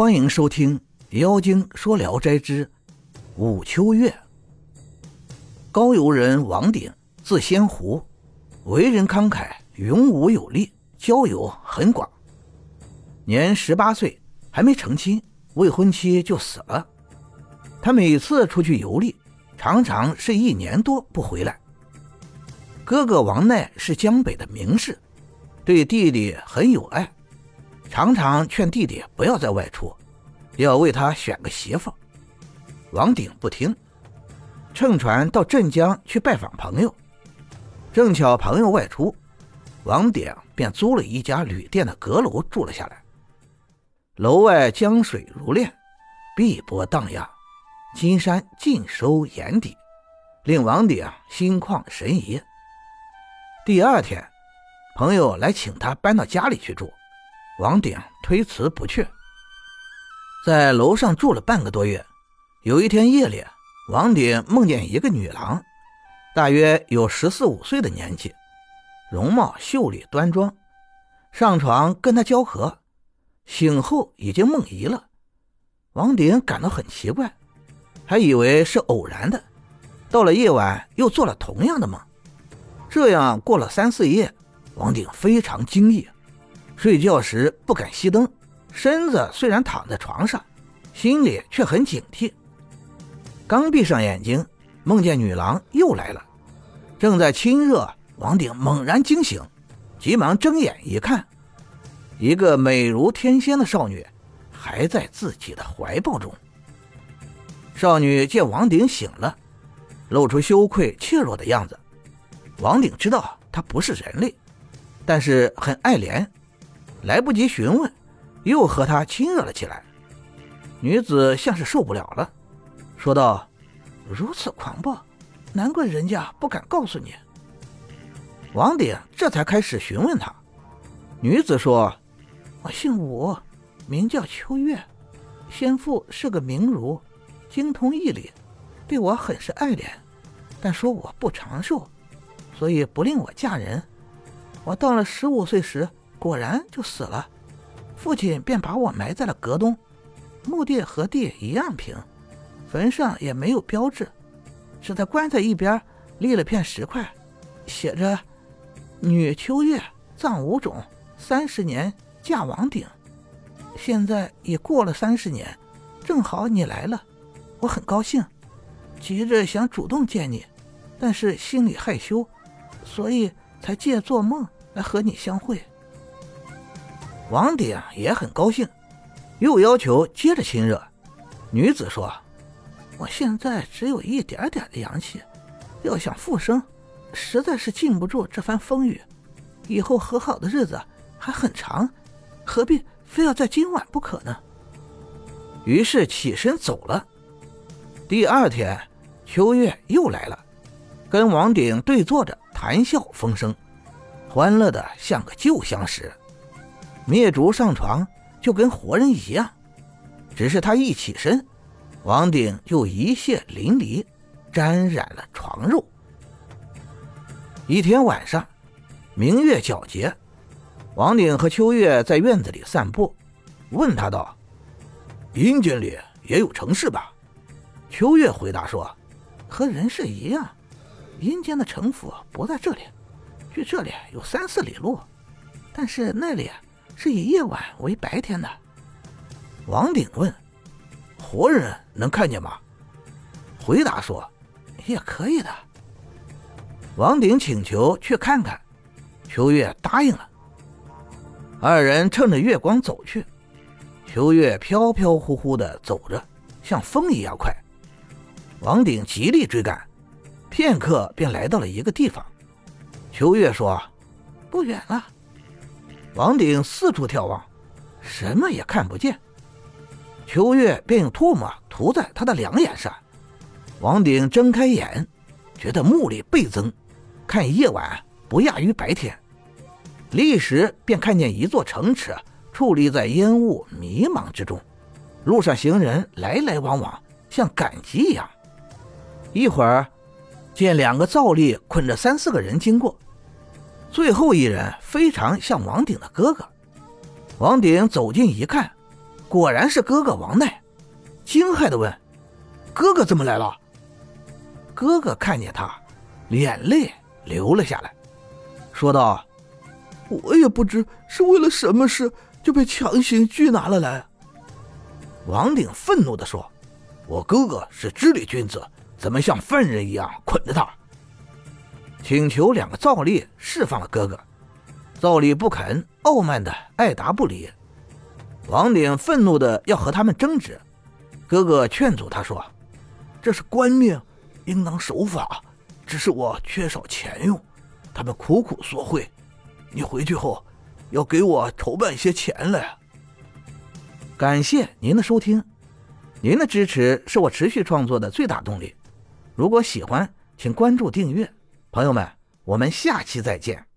欢迎收听《妖精说聊斋之武秋月》。高邮人王鼎，字仙湖，为人慷慨，勇武有力，交友很广。年十八岁，还没成亲，未婚妻就死了。他每次出去游历，常常是一年多不回来。哥哥王奈是江北的名士，对弟弟很有爱。常常劝弟弟不要再外出，要为他选个媳妇。王鼎不听，乘船到镇江去拜访朋友。正巧朋友外出，王鼎便租了一家旅店的阁楼住了下来。楼外江水如练，碧波荡漾，金山尽收眼底，令王鼎心旷神怡。第二天，朋友来请他搬到家里去住。王鼎推辞不去，在楼上住了半个多月。有一天夜里，王鼎梦见一个女郎，大约有十四五岁的年纪，容貌秀丽端庄。上床跟她交合，醒后已经梦遗了。王鼎感到很奇怪，还以为是偶然的。到了夜晚，又做了同样的梦。这样过了三四夜，王鼎非常惊异。睡觉时不敢熄灯，身子虽然躺在床上，心里却很警惕。刚闭上眼睛，梦见女郎又来了，正在亲热。王鼎猛然惊醒，急忙睁眼一看，一个美如天仙的少女还在自己的怀抱中。少女见王鼎醒了，露出羞愧怯弱的样子。王鼎知道她不是人类，但是很爱怜。来不及询问，又和他亲热了起来。女子像是受不了了，说道：“如此狂暴，难怪人家不敢告诉你。”王鼎这才开始询问她。女子说：“我姓武，名叫秋月，先父是个名儒，精通义理，对我很是爱怜，但说我不长寿，所以不令我嫁人。我到了十五岁时。”果然就死了，父亲便把我埋在了阁东，墓地和地一样平，坟上也没有标志，只在棺材一边立了片石块，写着“女秋月，葬五种，三十年嫁王鼎”。现在已过了三十年，正好你来了，我很高兴，急着想主动见你，但是心里害羞，所以才借做梦来和你相会。王鼎也很高兴，又要求接着亲热。女子说：“我现在只有一点点的阳气，要想复生，实在是禁不住这番风雨。以后和好的日子还很长，何必非要在今晚不可呢？”于是起身走了。第二天，秋月又来了，跟王鼎对坐着谈笑风生，欢乐的像个旧相识。灭烛上床就跟活人一样，只是他一起身，王鼎就一泻淋漓，沾染了床褥。一天晚上，明月皎洁，王鼎和秋月在院子里散步，问他道：“阴间里也有城市吧？”秋月回答说：“和人世一样，阴间的城府不在这里，距这里有三四里路，但是那里……”是以夜晚为白天的。王鼎问：“活人能看见吗？”回答说：“也可以的。”王鼎请求去看看，秋月答应了。二人趁着月光走去，秋月飘飘忽忽的走着，像风一样快。王鼎极力追赶，片刻便来到了一个地方。秋月说：“不远了。”王鼎四处眺望，什么也看不见。秋月便用唾沫涂在他的两眼上。王鼎睁开眼，觉得目力倍增，看夜晚不亚于白天。立时便看见一座城池矗立在烟雾迷茫之中，路上行人来来往往，像赶集一样。一会儿，见两个皂吏捆着三四个人经过。最后一人非常像王鼎的哥哥。王鼎走近一看，果然是哥哥王奈，惊骇的问：“哥哥怎么来了？”哥哥看见他，眼泪流了下来，说道：“我也不知是为了什么事，就被强行拘拿了来。”王鼎愤怒地说：“我哥哥是知礼君子，怎么像犯人一样捆着他？”请求两个赵吏释放了哥哥，赵吏不肯，傲慢的爱答不理。王鼎愤怒的要和他们争执，哥哥劝阻他说：“这是官命，应当守法。只是我缺少钱用，他们苦苦索贿。你回去后，要给我筹办些钱来。”感谢您的收听，您的支持是我持续创作的最大动力。如果喜欢，请关注订阅。朋友们，我们下期再见。